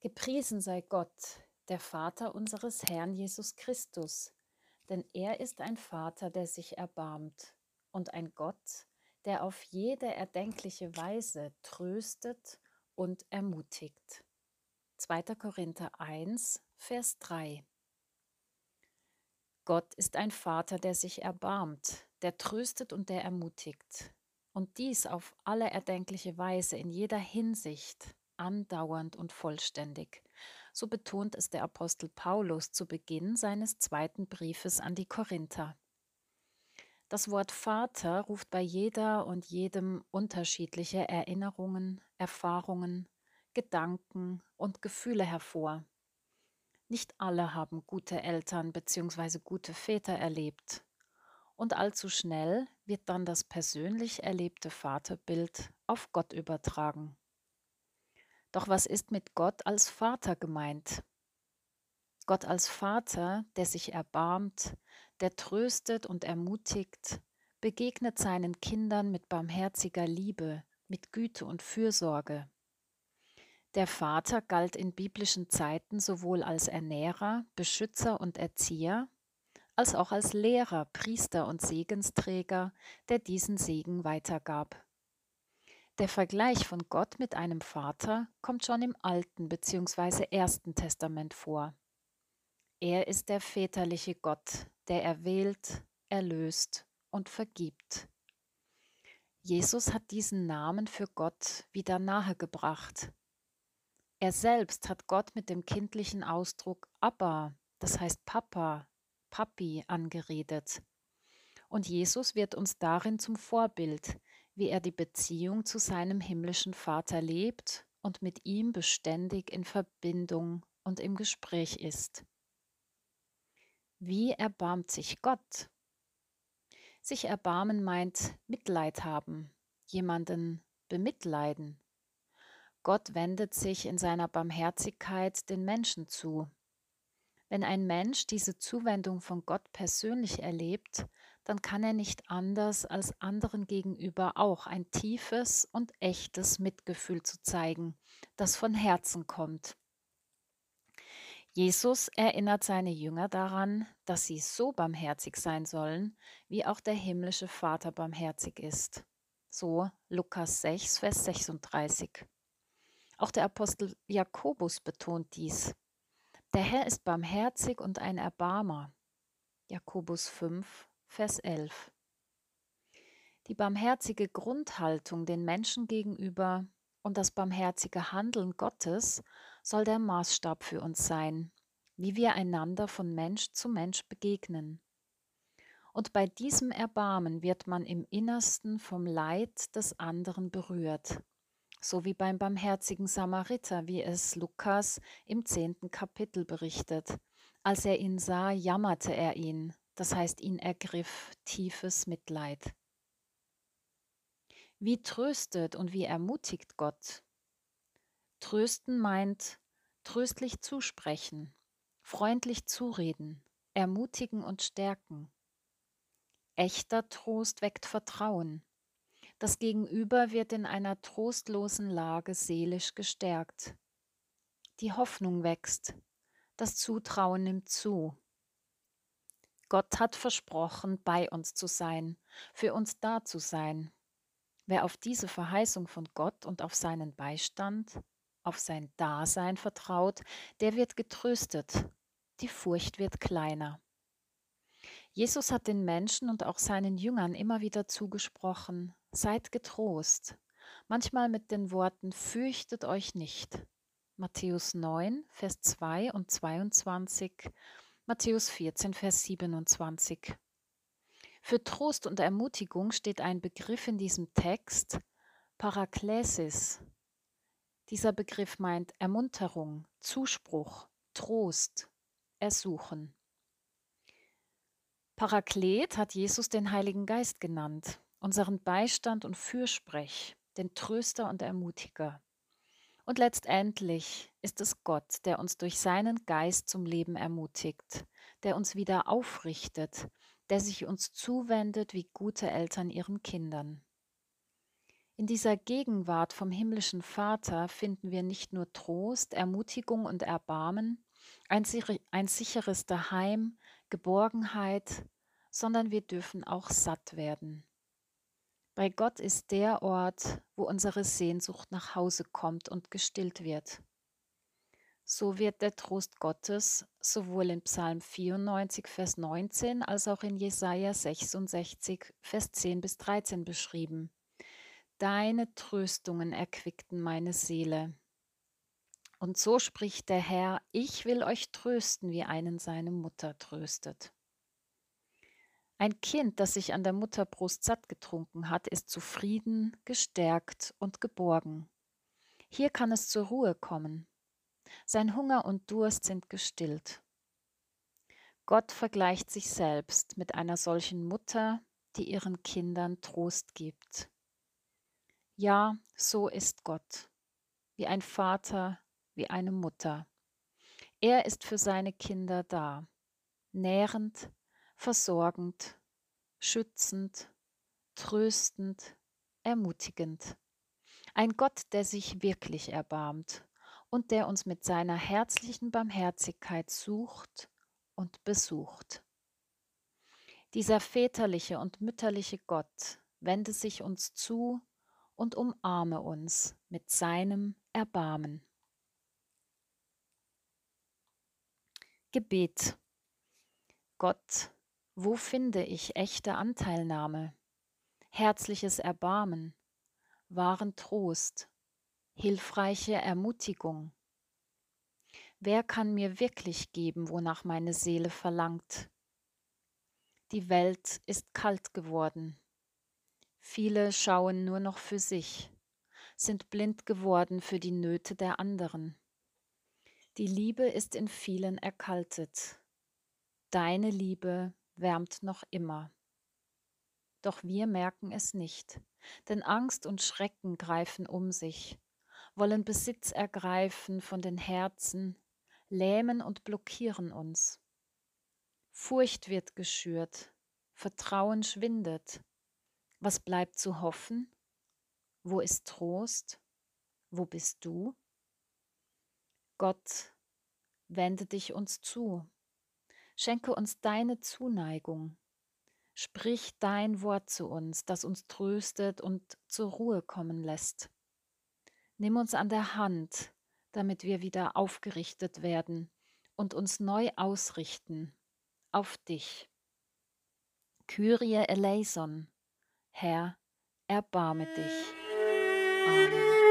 Gepriesen sei Gott, der Vater unseres Herrn Jesus Christus, denn er ist ein Vater, der sich erbarmt und ein Gott, der auf jede erdenkliche Weise tröstet und ermutigt. 2. Korinther 1, Vers 3 Gott ist ein Vater, der sich erbarmt, der tröstet und der ermutigt. Und dies auf alle erdenkliche Weise, in jeder Hinsicht, andauernd und vollständig. So betont es der Apostel Paulus zu Beginn seines zweiten Briefes an die Korinther. Das Wort Vater ruft bei jeder und jedem unterschiedliche Erinnerungen, Erfahrungen, Gedanken und Gefühle hervor. Nicht alle haben gute Eltern bzw. gute Väter erlebt. Und allzu schnell wird dann das persönlich erlebte Vaterbild auf Gott übertragen. Doch was ist mit Gott als Vater gemeint? Gott als Vater, der sich erbarmt, der tröstet und ermutigt, begegnet seinen Kindern mit barmherziger Liebe, mit Güte und Fürsorge. Der Vater galt in biblischen Zeiten sowohl als Ernährer, Beschützer und Erzieher, als auch als Lehrer, Priester und Segensträger, der diesen Segen weitergab. Der Vergleich von Gott mit einem Vater kommt schon im Alten bzw. Ersten Testament vor. Er ist der väterliche Gott, der erwählt, erlöst und vergibt. Jesus hat diesen Namen für Gott wieder nahegebracht, er selbst hat Gott mit dem kindlichen Ausdruck Abba, das heißt Papa, Papi, angeredet. Und Jesus wird uns darin zum Vorbild, wie er die Beziehung zu seinem himmlischen Vater lebt und mit ihm beständig in Verbindung und im Gespräch ist. Wie erbarmt sich Gott? Sich erbarmen meint Mitleid haben, jemanden bemitleiden, Gott wendet sich in seiner Barmherzigkeit den Menschen zu. Wenn ein Mensch diese Zuwendung von Gott persönlich erlebt, dann kann er nicht anders als anderen gegenüber auch ein tiefes und echtes Mitgefühl zu zeigen, das von Herzen kommt. Jesus erinnert seine Jünger daran, dass sie so barmherzig sein sollen, wie auch der himmlische Vater barmherzig ist. So Lukas 6, Vers 36. Auch der Apostel Jakobus betont dies. Der Herr ist barmherzig und ein Erbarmer. Jakobus 5, Vers 11. Die barmherzige Grundhaltung den Menschen gegenüber und das barmherzige Handeln Gottes soll der Maßstab für uns sein, wie wir einander von Mensch zu Mensch begegnen. Und bei diesem Erbarmen wird man im Innersten vom Leid des anderen berührt so wie beim barmherzigen Samariter, wie es Lukas im zehnten Kapitel berichtet. Als er ihn sah, jammerte er ihn, das heißt, ihn ergriff tiefes Mitleid. Wie tröstet und wie ermutigt Gott? Trösten meint tröstlich zusprechen, freundlich zureden, ermutigen und stärken. Echter Trost weckt Vertrauen, das Gegenüber wird in einer trostlosen Lage seelisch gestärkt. Die Hoffnung wächst, das Zutrauen nimmt zu. Gott hat versprochen, bei uns zu sein, für uns da zu sein. Wer auf diese Verheißung von Gott und auf seinen Beistand, auf sein Dasein vertraut, der wird getröstet, die Furcht wird kleiner. Jesus hat den Menschen und auch seinen Jüngern immer wieder zugesprochen, seid getrost, manchmal mit den Worten fürchtet euch nicht. Matthäus 9, Vers 2 und 22, Matthäus 14, Vers 27. Für Trost und Ermutigung steht ein Begriff in diesem Text, Paraklesis. Dieser Begriff meint Ermunterung, Zuspruch, Trost, Ersuchen. Paraklet hat Jesus den Heiligen Geist genannt, unseren Beistand und Fürsprech, den Tröster und Ermutiger. Und letztendlich ist es Gott, der uns durch seinen Geist zum Leben ermutigt, der uns wieder aufrichtet, der sich uns zuwendet wie gute Eltern ihren Kindern. In dieser Gegenwart vom himmlischen Vater finden wir nicht nur Trost, Ermutigung und Erbarmen, ein, ein sicheres Daheim, Geborgenheit, sondern wir dürfen auch satt werden. Bei Gott ist der Ort, wo unsere Sehnsucht nach Hause kommt und gestillt wird. So wird der Trost Gottes sowohl in Psalm 94, Vers 19 als auch in Jesaja 66, Vers 10 bis 13 beschrieben. Deine Tröstungen erquickten meine Seele. Und so spricht der Herr, ich will euch trösten, wie einen seine Mutter tröstet. Ein Kind, das sich an der Mutterbrust satt getrunken hat, ist zufrieden, gestärkt und geborgen. Hier kann es zur Ruhe kommen. Sein Hunger und Durst sind gestillt. Gott vergleicht sich selbst mit einer solchen Mutter, die ihren Kindern Trost gibt. Ja, so ist Gott, wie ein Vater, wie eine Mutter. Er ist für seine Kinder da, nährend, versorgend, schützend, tröstend, ermutigend. Ein Gott, der sich wirklich erbarmt und der uns mit seiner herzlichen Barmherzigkeit sucht und besucht. Dieser väterliche und mütterliche Gott wende sich uns zu und umarme uns mit seinem Erbarmen. Gebet. Gott, wo finde ich echte Anteilnahme, herzliches Erbarmen, wahren Trost, hilfreiche Ermutigung? Wer kann mir wirklich geben, wonach meine Seele verlangt? Die Welt ist kalt geworden, Viele schauen nur noch für sich, sind blind geworden für die Nöte der anderen. Die Liebe ist in vielen erkaltet. Deine Liebe wärmt noch immer. Doch wir merken es nicht, denn Angst und Schrecken greifen um sich, wollen Besitz ergreifen von den Herzen, lähmen und blockieren uns. Furcht wird geschürt, Vertrauen schwindet, was bleibt zu hoffen? Wo ist Trost? Wo bist du? Gott, wende dich uns zu. Schenke uns deine Zuneigung. Sprich dein Wort zu uns, das uns tröstet und zur Ruhe kommen lässt. Nimm uns an der Hand, damit wir wieder aufgerichtet werden und uns neu ausrichten auf dich. Kyrie eleison, Herr, erbarme dich. Amen.